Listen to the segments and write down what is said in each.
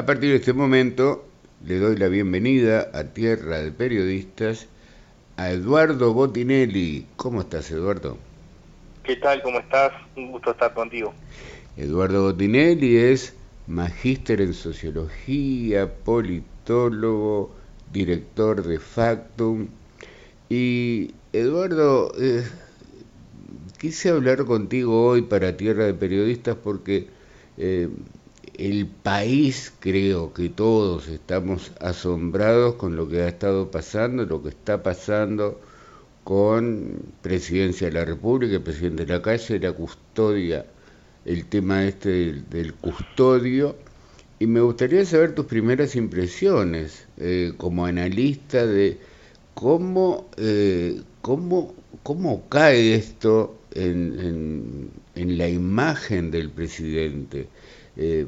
A partir de este momento le doy la bienvenida a Tierra de Periodistas a Eduardo Botinelli. ¿Cómo estás, Eduardo? ¿Qué tal? ¿Cómo estás? Un gusto estar contigo. Eduardo Botinelli es magíster en sociología, politólogo, director de Factum. Y Eduardo, eh, quise hablar contigo hoy para Tierra de Periodistas porque eh, el país, creo que todos estamos asombrados con lo que ha estado pasando, lo que está pasando con Presidencia de la República, presidente de la calle, la custodia, el tema este del, custodio. Y me gustaría saber tus primeras impresiones eh, como analista de cómo, eh, cómo, cómo cae esto en, en, la imagen del presidente. Eh,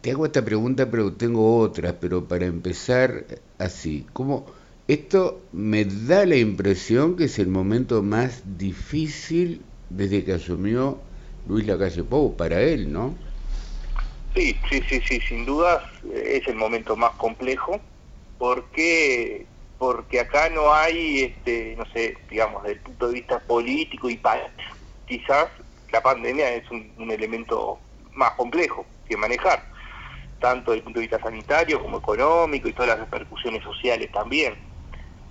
te hago esta pregunta, pero tengo otra, pero para empezar así, ¿cómo esto me da la impresión que es el momento más difícil desde que asumió Luis Lacalle Pou para él, ¿no? Sí, sí, sí, sí, sin dudas es el momento más complejo porque porque acá no hay, este, no sé, digamos, desde el punto de vista político y quizás la pandemia es un elemento más complejo que manejar, tanto desde el punto de vista sanitario como económico y todas las repercusiones sociales también.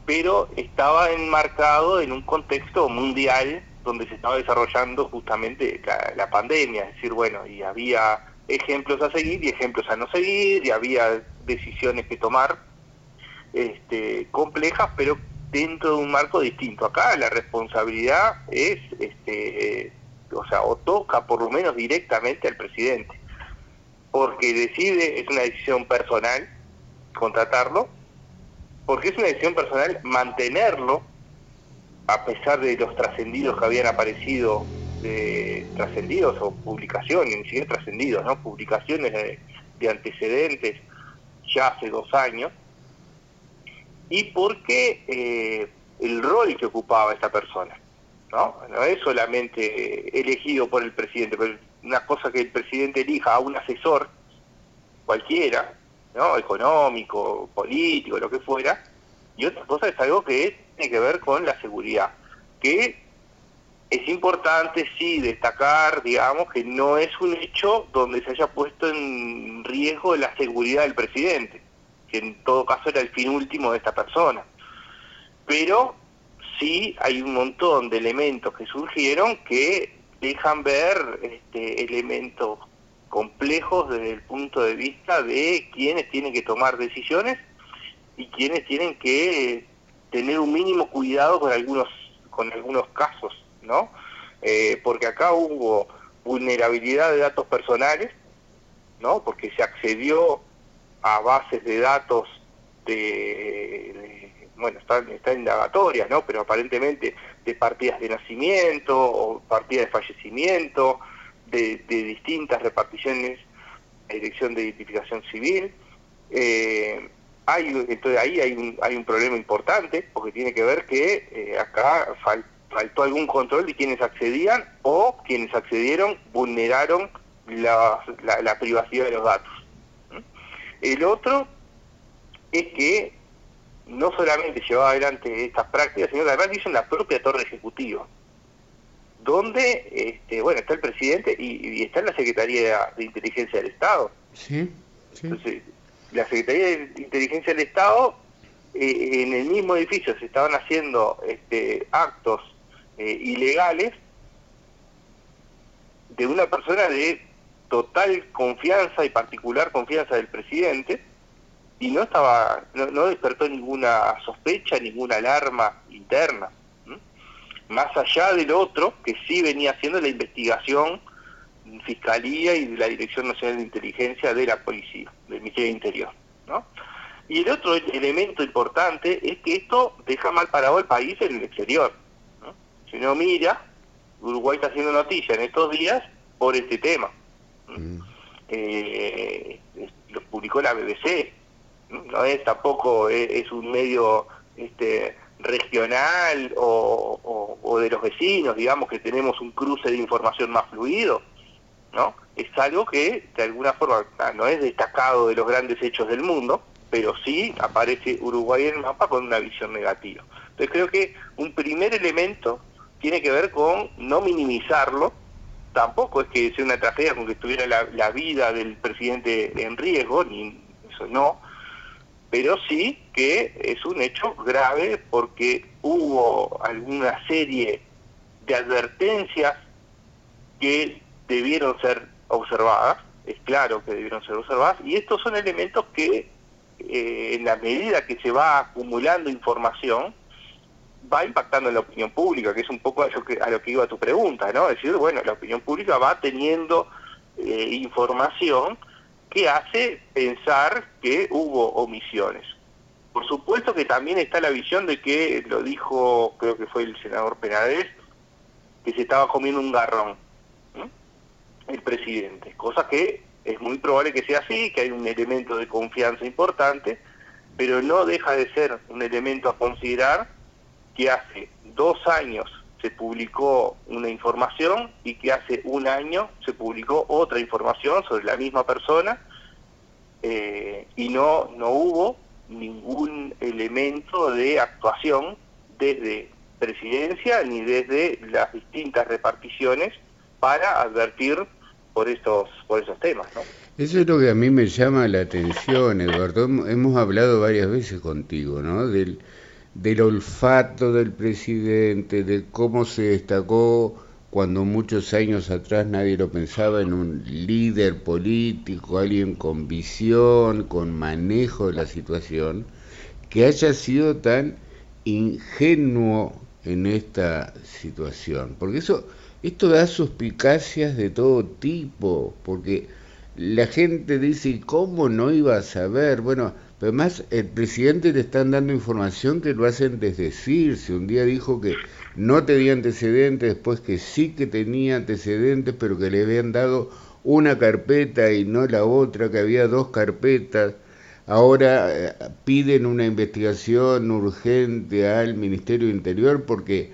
Pero estaba enmarcado en un contexto mundial donde se estaba desarrollando justamente la, pandemia, es decir, bueno, y había ejemplos a seguir y ejemplos a no seguir, y había decisiones que tomar este, complejas, pero dentro de un marco distinto. Acá la responsabilidad es, este, o sea, o toca por lo menos directamente al presidente porque decide, es una decisión personal contratarlo, porque es una decisión personal mantenerlo, a pesar de los trascendidos que habían aparecido, de, trascendidos o publicaciones, ni siquiera trascendidos, ¿no? publicaciones de, antecedentes ya hace dos años, y porque eh, el rol que ocupaba esta persona, ¿no? no es solamente elegido por el presidente, pero una cosa que el presidente elija a un asesor cualquiera, ¿no? económico, político, lo que fuera, y otra cosa es algo que tiene que ver con la seguridad, que es importante sí destacar, digamos, que no es un hecho donde se haya puesto en riesgo la seguridad del presidente, que en todo caso era el fin último de esta persona. Pero sí hay un montón de elementos que surgieron que dejan ver este, elementos complejos desde el punto de vista de quienes tienen que tomar decisiones y quienes tienen que tener un mínimo cuidado con algunos con algunos casos, ¿no? Eh, porque acá hubo vulnerabilidad de datos personales, ¿no? Porque se accedió a bases de datos de, bueno, están, está indagatorias, ¿no? Pero aparentemente de partidas de nacimiento o partidas de fallecimiento, de, distintas reparticiones la Dirección de Identificación Civil. Eh, hay, entonces ahí hay un, hay un problema importante porque tiene que ver que eh, acá faltó algún control de quienes accedían o quienes accedieron vulneraron la, la, privacidad de los datos. El otro es que no solamente llevaba adelante estas prácticas, sino que además hizo en la propia torre ejecutiva, donde este, bueno está el presidente y, está en la Secretaría de Inteligencia del Estado. Sí, Entonces, la Secretaría de Inteligencia del Estado, eh, en el mismo edificio se estaban haciendo este, actos eh, ilegales de una persona de total confianza y particular confianza del presidente, y no estaba no, despertó ninguna sospecha, ninguna alarma interna. Más allá del otro, que sí venía haciendo la investigación Fiscalía y de la Dirección Nacional de Inteligencia de la Policía, del Ministerio de Interior. ¿no? Y el otro elemento importante es que esto deja mal parado al país en el exterior. Si uno mira, Uruguay está haciendo noticia en estos días por este tema. Mm. Eh, lo publicó la BBC, no es tampoco es, un medio este, regional o, de los vecinos, digamos que tenemos un cruce de información más fluido. ¿no? Es algo que de alguna forma ah, no es destacado de los grandes hechos del mundo, pero sí aparece Uruguay en el mapa con una visión negativa. Entonces creo que un primer elemento tiene que ver con no minimizarlo, tampoco es que sea una tragedia con que estuviera la, vida del presidente en riesgo, ni eso no, pero sí que es un hecho grave porque hubo alguna serie de advertencias que debieron ser observadas, es claro que debieron ser observadas, y estos son elementos que eh, en la medida que se va acumulando información, va impactando en la opinión pública, que es un poco a lo que, a lo que iba tu pregunta, ¿no? Es decir, bueno, la opinión pública va teniendo eh, información que hace pensar que hubo omisiones. Por supuesto que también está la visión de que, lo dijo, creo que fue el senador Penades, que se estaba comiendo un garrón, el presidente, cosa que es muy probable que sea así, que hay un elemento de confianza importante, pero no deja de ser un elemento a considerar que hace dos años se publicó una información y que hace un año se publicó otra información sobre la misma persona eh, y no, no hubo ningún elemento de actuación desde presidencia ni desde las distintas reparticiones para advertir por estos por esos temas eso es lo que a mí me llama la atención Eduardo. Hemos hablado varias veces contigo no del del olfato del presidente, de cómo se destacó cuando muchos años atrás nadie lo pensaba en un líder político, alguien con visión, con manejo de la situación, que haya sido tan ingenuo en esta situación. Porque eso, esto da suspicacias de todo tipo, porque la gente dice, ¿cómo no iba a saber? Bueno, pero además, el presidente le están dando información que lo hacen desdecirse. Un día dijo que no tenía antecedentes, después que sí que tenía antecedentes, pero que le habían dado una carpeta y no la otra, que había dos carpetas. Ahora eh, piden una investigación urgente al Ministerio Interior porque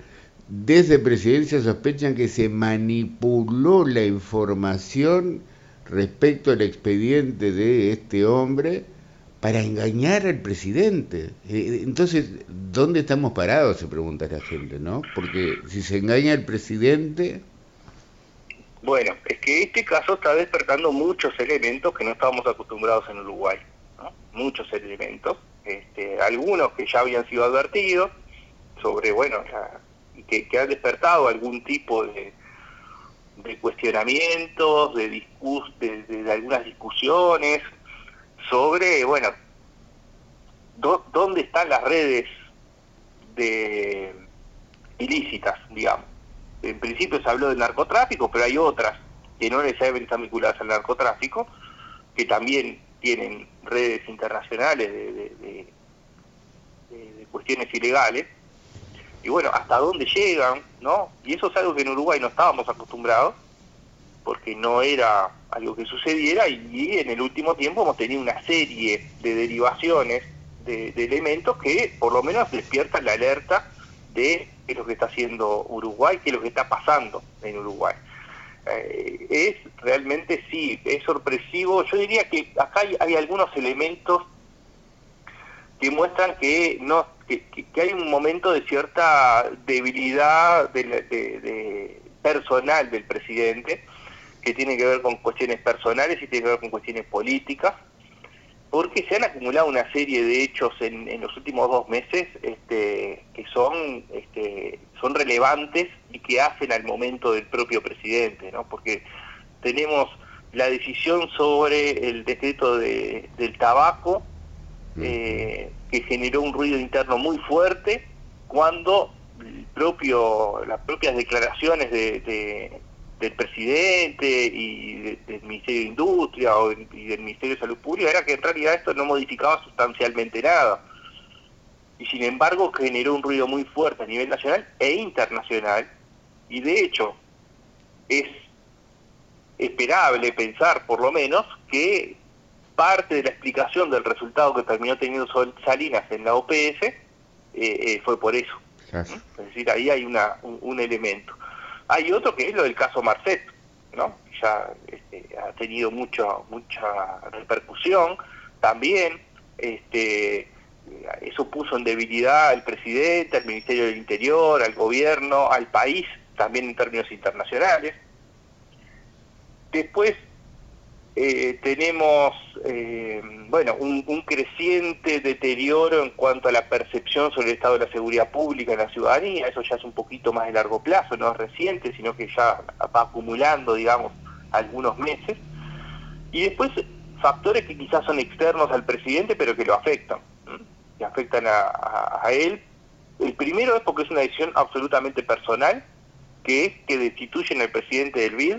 desde presidencia sospechan que se manipuló la información respecto al expediente de este hombre para engañar al presidente. Eh, entonces, ¿dónde estamos parados? Se pregunta la gente, ¿no? Porque si se engaña al presidente... Bueno, es que este caso está despertando muchos elementos que no estábamos acostumbrados en Uruguay, ¿no? Muchos elementos, este, algunos que ya habían sido advertidos sobre, bueno, que, que han despertado algún tipo de, de cuestionamientos, de, discus, de algunas discusiones, sobre, bueno, dónde están las redes de ilícitas, digamos. En principio se habló del narcotráfico, pero hay otras que no necesariamente están vinculadas al narcotráfico, que también tienen redes internacionales de, de, de cuestiones ilegales. Y bueno, hasta dónde llegan, ¿no? Y eso es algo que en Uruguay no estábamos acostumbrados, porque no era algo que sucediera y, en el último tiempo hemos tenido una serie de derivaciones de, elementos que por lo menos despiertan la alerta de qué es lo que está haciendo Uruguay, qué es lo que está pasando en Uruguay. Eh, es realmente sí, es sorpresivo. Yo diría que acá hay, algunos elementos que muestran que no que, hay un momento de cierta debilidad de personal del presidente que tiene que ver con cuestiones personales y tiene que ver con cuestiones políticas, porque se han acumulado una serie de hechos en, los últimos dos meses este, que son, este, son relevantes y que hacen al momento del propio presidente, ¿no? porque tenemos la decisión sobre el decreto de, del tabaco, eh, que generó un ruido interno muy fuerte cuando el propio, las propias declaraciones de, del presidente y del Ministerio de Industria y del Ministerio de Salud Pública era que en realidad esto no modificaba sustancialmente nada. Y sin embargo generó un ruido muy fuerte a nivel nacional e internacional y de hecho es esperable pensar por lo menos que parte de la explicación del resultado que terminó teniendo Salinas en la OPS eh, eh, fue por eso. Es decir, ahí hay una, un elemento. Hay otro que es lo del caso Marcet, ¿no? ya este, ha tenido mucho, mucha repercusión. También este, eso puso en debilidad al presidente, al Ministerio del Interior, al gobierno, al país, también en términos internacionales. Después eh, tenemos eh, bueno un, creciente deterioro en cuanto a la percepción sobre el estado de la seguridad pública en la ciudadanía, eso ya es un poquito más de largo plazo, no es reciente, sino que ya va acumulando, digamos, algunos meses. Y después factores que quizás son externos al presidente, pero que lo afectan, que afectan a, a él. El primero es porque es una decisión absolutamente personal, que es que destituyen al presidente del BID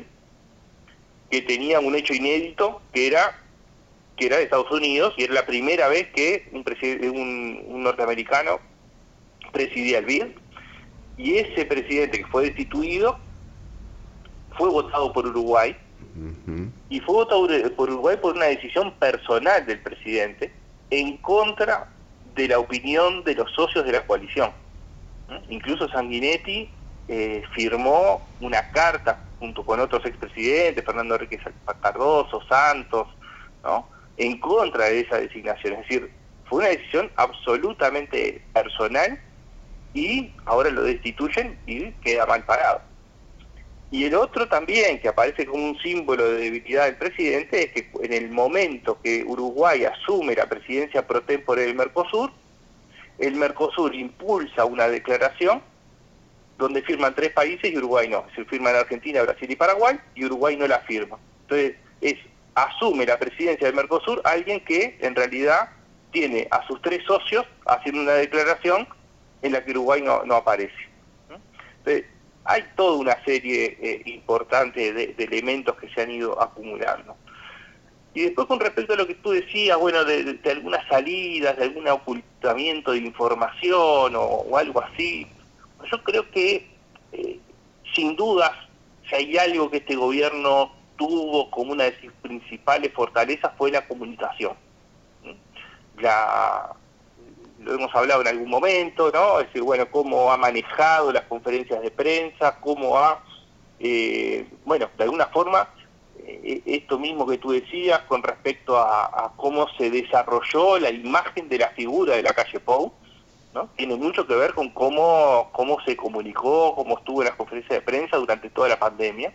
que tenía un hecho inédito que era que era de Estados Unidos y era la primera vez que un, un, norteamericano presidía el BID y ese presidente que fue destituido fue votado por Uruguay. Y fue votado por Uruguay por una decisión personal del presidente en contra de la opinión de los socios de la coalición. Incluso Sanguinetti eh, firmó una carta junto con otros expresidentes, Fernando Enrique Cardoso, Santos, ¿no? en contra de esa designación. Es decir, fue una decisión absolutamente personal y ahora lo destituyen y queda mal parado. Y el otro también, que aparece como un símbolo de debilidad del presidente, es que en el momento que Uruguay asume la presidencia pro tempore del Mercosur, el Mercosur impulsa una declaración donde firman tres países y Uruguay no. Se firman Argentina, Brasil y Paraguay y Uruguay no la firma. Entonces, es asume la presidencia del Mercosur alguien que en realidad tiene a sus tres socios haciendo una declaración en la que Uruguay no, aparece. Entonces, hay toda una serie eh, importante de, elementos que se han ido acumulando. Y después con respecto a lo que tú decías, bueno, de, algunas salidas, de algún ocultamiento de información o algo así, yo creo que, eh, sin dudas, si hay algo que este gobierno tuvo como una de sus principales fortalezas fue la comunicación. Ya lo hemos hablado en algún momento, ¿no? Es decir, bueno, cómo ha manejado las conferencias de prensa, cómo ha, eh, bueno, de alguna forma, eh, esto mismo que tú decías con respecto a, a, cómo se desarrolló la imagen de la figura de la calle Pou, tiene mucho que ver con cómo, cómo se comunicó, cómo estuvo en las conferencias de prensa durante toda la pandemia,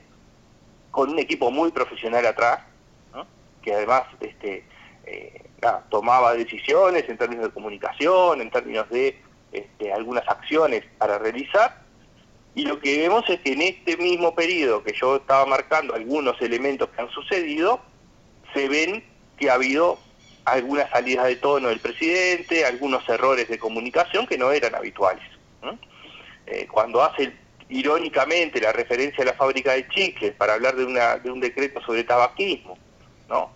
con un equipo muy profesional atrás, que además este, eh, tomaba decisiones en términos de comunicación, en términos de este, algunas acciones para realizar, y lo que vemos es que en este mismo periodo que yo estaba marcando algunos elementos que han sucedido, se ven que ha habido algunas salidas de tono del presidente, algunos errores de comunicación que no eran habituales. Eh, cuando hace irónicamente la referencia a la fábrica de chicles para hablar de, una, de un decreto sobre tabaquismo, ¿no?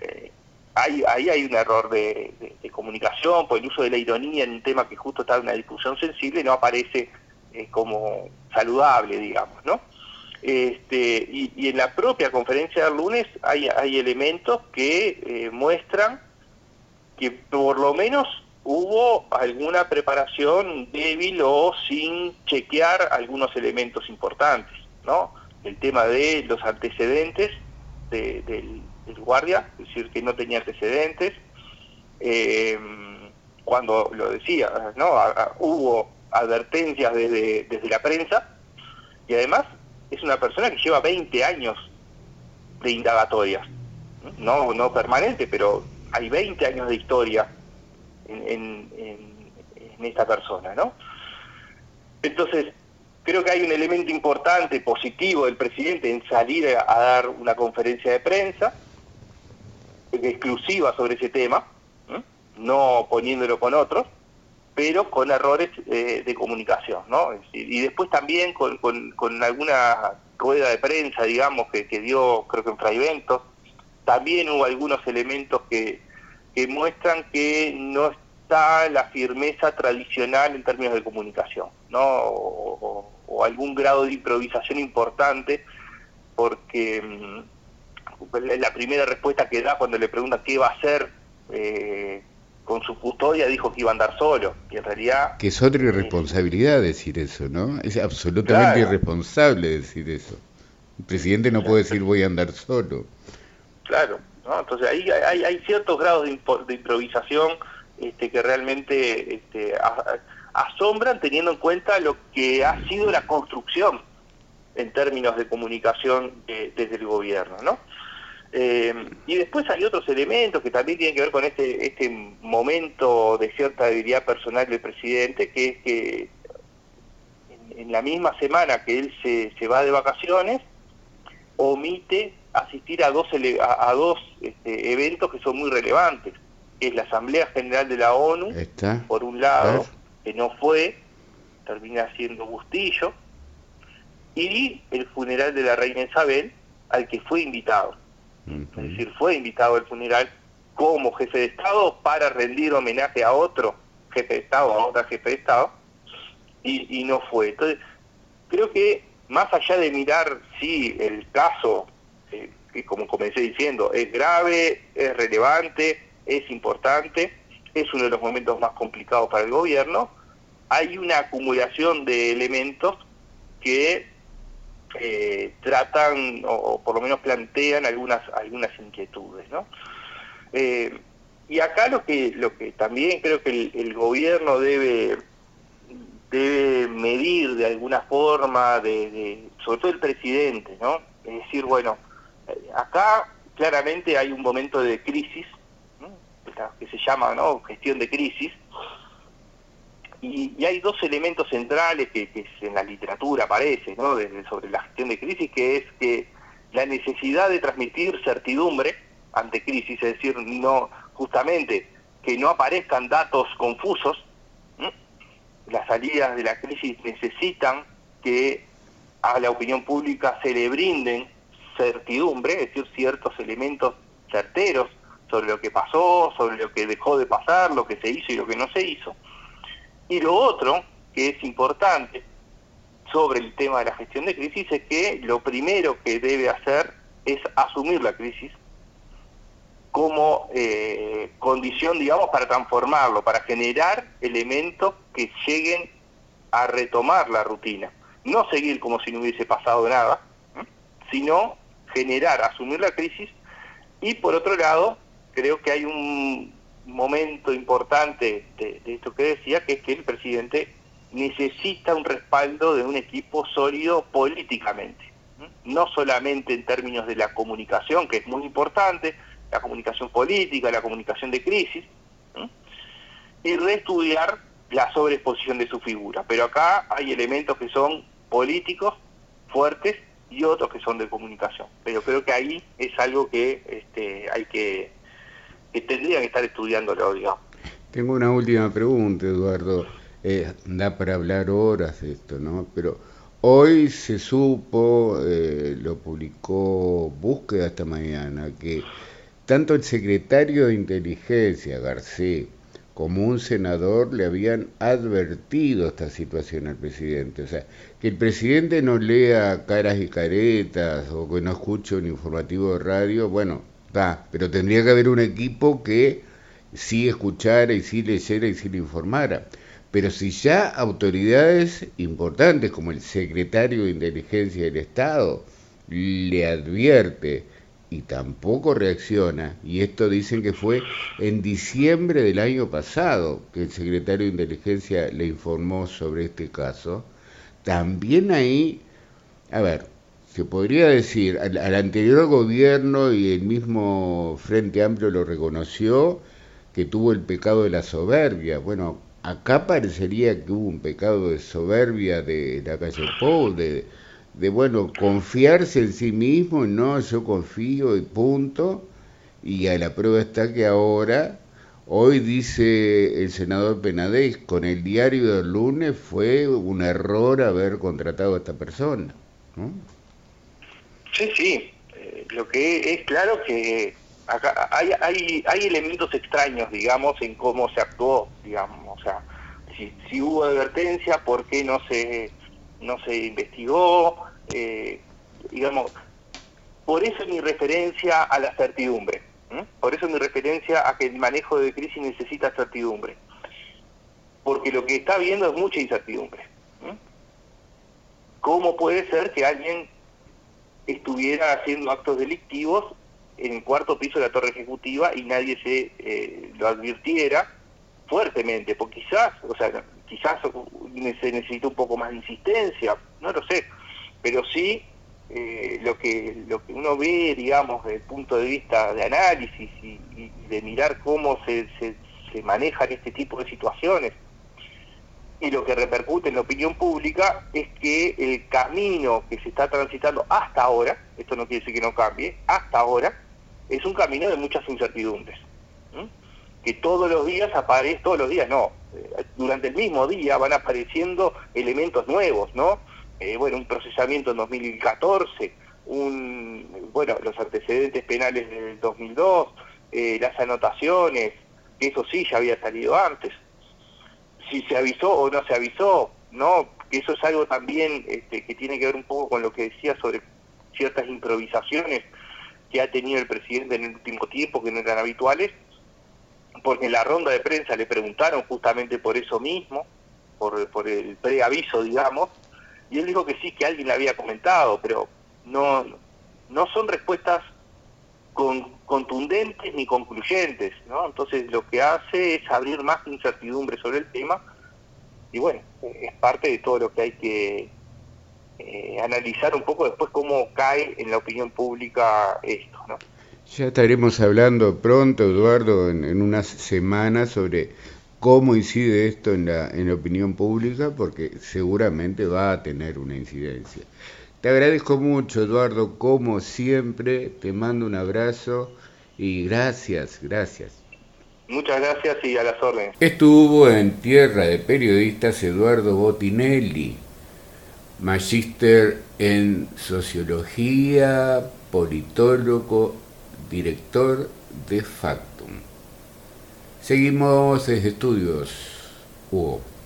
Eh, ahí, hay un error de, comunicación por el uso de la ironía en un tema que justo está en una discusión sensible no aparece eh, como saludable, digamos, ¿no? Este, y, en la propia conferencia del lunes hay, hay elementos que eh, muestran que por lo menos hubo alguna preparación débil o sin chequear algunos elementos importantes, ¿no? El tema de los antecedentes del, guardia, es decir, que no tenía antecedentes, eh, cuando lo decía, ¿no? hubo advertencias desde, desde la prensa y además es una persona que lleva 20 años de indagatorias, no, no permanente, pero hay 20 años de historia en, esta persona, ¿no? Entonces, creo que hay un elemento importante, positivo del presidente en salir a, dar una conferencia de prensa exclusiva sobre ese tema, no poniéndolo con otros, pero con errores eh, de comunicación, ¿no? y después también con, alguna rueda de prensa, digamos, que, dio, creo que en Fraiventos, también hubo algunos elementos que, muestran que no está la firmeza tradicional en términos de comunicación, ¿no? O, algún grado de improvisación importante, porque mm, la primera respuesta que da cuando le pregunta qué va a hacer eh, con su custodia dijo que iba a andar solo, y en realidad... Que es otra irresponsabilidad decir eso, ¿no? Es absolutamente irresponsable decir eso. El presidente no puede decir voy a andar solo. Claro, ¿no? entonces ahí hay, hay ciertos grados de, de improvisación este, que realmente este, asombran teniendo en cuenta lo que ha sido la construcción en términos de comunicación desde el gobierno, ¿no? Eh, y después hay otros elementos que también tienen que ver con este, este momento de cierta debilidad personal del presidente, que es que en, la misma semana que él se, se, va de vacaciones, omite asistir a dos, a, dos este, eventos que son muy relevantes, que es la Asamblea General de la ONU, por un lado, que no fue, termina siendo Bustillo, y el funeral de la reina Isabel, al que fue invitado. Es decir, fue invitado al funeral como jefe de Estado para rendir homenaje a otro jefe de Estado, a otra jefe de Estado, y, no fue. Entonces, creo que más allá de mirar si el caso, eh, que como comencé diciendo, es grave, es relevante, es importante, es uno de los momentos más complicados para el gobierno, hay una acumulación de elementos que eh, tratan o, por lo menos plantean algunas algunas inquietudes ¿no? Eh, y acá lo que lo que también creo que el, gobierno debe debe medir de alguna forma de, sobre todo el presidente no es decir bueno eh, acá claramente hay un momento de crisis que se llama no gestión de crisis y, hay dos elementos centrales que, en la literatura aparecen ¿no? sobre la gestión de crisis, que es que la necesidad de transmitir certidumbre ante crisis, es decir, no justamente que no aparezcan datos confusos. Las salidas de la crisis necesitan que a la opinión pública se le brinden certidumbre, es decir, ciertos elementos certeros sobre lo que pasó, sobre lo que dejó de pasar, lo que se hizo y lo que no se hizo. Y lo otro, que es importante sobre el tema de la gestión de crisis, es que lo primero que debe hacer es asumir la crisis como eh, condición, digamos, para transformarlo, para generar elementos que lleguen a retomar la rutina. No seguir como si no hubiese pasado nada, sino generar, asumir la crisis y por otro lado, creo que hay un momento importante de, esto que decía, que es que el presidente necesita un respaldo de un equipo sólido políticamente, no solamente en términos de la comunicación, que es muy importante, la comunicación política, la comunicación de crisis, y reestudiar la sobreexposición de su figura. Pero acá hay elementos que son políticos fuertes y otros que son de comunicación. Pero creo que ahí es algo que este, hay que que tendrían que estar estudiándolo, digamos. Tengo una última pregunta, Eduardo. Eh, da para hablar horas de esto, ¿no? Pero hoy se supo, eh, lo publicó Búsqueda esta mañana, que tanto el secretario de Inteligencia, García, como un senador le habían advertido esta situación al presidente. O sea, que el presidente no lea caras y caretas o que no escuche un informativo de radio, bueno, pero tendría que haber un equipo que sí escuchara y sí leyera y sí le informara. Pero si ya autoridades importantes como el secretario de Inteligencia del Estado le advierte y tampoco reacciona, y esto dicen que fue en diciembre del año pasado que el secretario de Inteligencia le informó sobre este caso, también ahí, a ver, se podría decir, al, anterior gobierno y el mismo Frente Amplio lo reconoció, que tuvo el pecado de la soberbia. Bueno, acá parecería que hubo un pecado de soberbia de la calle Pou, de, de, bueno, confiarse en sí mismo, no, yo confío y punto. Y a la prueba está que ahora, hoy dice el senador Penadez, con el diario del lunes fue un error haber contratado a esta persona. ¿no? Sí, sí. Eh, lo que es claro que acá hay, hay, hay elementos extraños, digamos, en cómo se actuó, digamos. O sea, si, si hubo advertencia, ¿por qué no se, no se investigó? Eh, digamos, por eso mi referencia a la certidumbre. Por eso mi referencia a que el manejo de crisis necesita certidumbre. Porque lo que está viendo es mucha incertidumbre. ¿Cómo puede ser que alguien estuviera haciendo actos delictivos en el cuarto piso de la torre ejecutiva y nadie se eh, lo advirtiera fuertemente, porque quizás, o sea, quizás se necesita un poco más de insistencia, no lo sé, pero sí eh, lo que lo que uno ve, digamos, desde el punto de vista de análisis y, de mirar cómo se, se, se manejan este tipo de situaciones, y lo que repercute en la opinión pública es que el camino que se está transitando hasta ahora, esto no quiere decir que no cambie, hasta ahora, es un camino de muchas incertidumbres. Que todos los días aparece, todos los días no, eh, durante el mismo día van apareciendo elementos nuevos, ¿no? Eh, bueno, un procesamiento en 2014, un, bueno, los antecedentes penales del 2002, eh, las anotaciones, eso sí ya había salido antes si se avisó o no se avisó, ¿no? Eso es algo también este, que tiene que ver un poco con lo que decía sobre ciertas improvisaciones que ha tenido el presidente en el último tiempo, que no eran habituales, porque en la ronda de prensa le preguntaron justamente por eso mismo, por, por el preaviso, digamos, y él dijo que sí, que alguien le había comentado, pero no, no son respuestas con, contundentes ni concluyentes, ¿no? Entonces lo que hace es abrir más incertidumbre sobre el tema y bueno, es parte de todo lo que hay que eh, analizar un poco después cómo cae en la opinión pública esto, ¿no? Ya estaremos hablando pronto, Eduardo, en, en unas semanas sobre cómo incide esto en la, en la opinión pública, porque seguramente va a tener una incidencia. Te agradezco mucho, Eduardo, como siempre. Te mando un abrazo y gracias, gracias. Muchas gracias y a las órdenes. Estuvo en Tierra de Periodistas Eduardo Botinelli, magíster en Sociología, politólogo, director de Factum. Seguimos desde estudios, Hugo.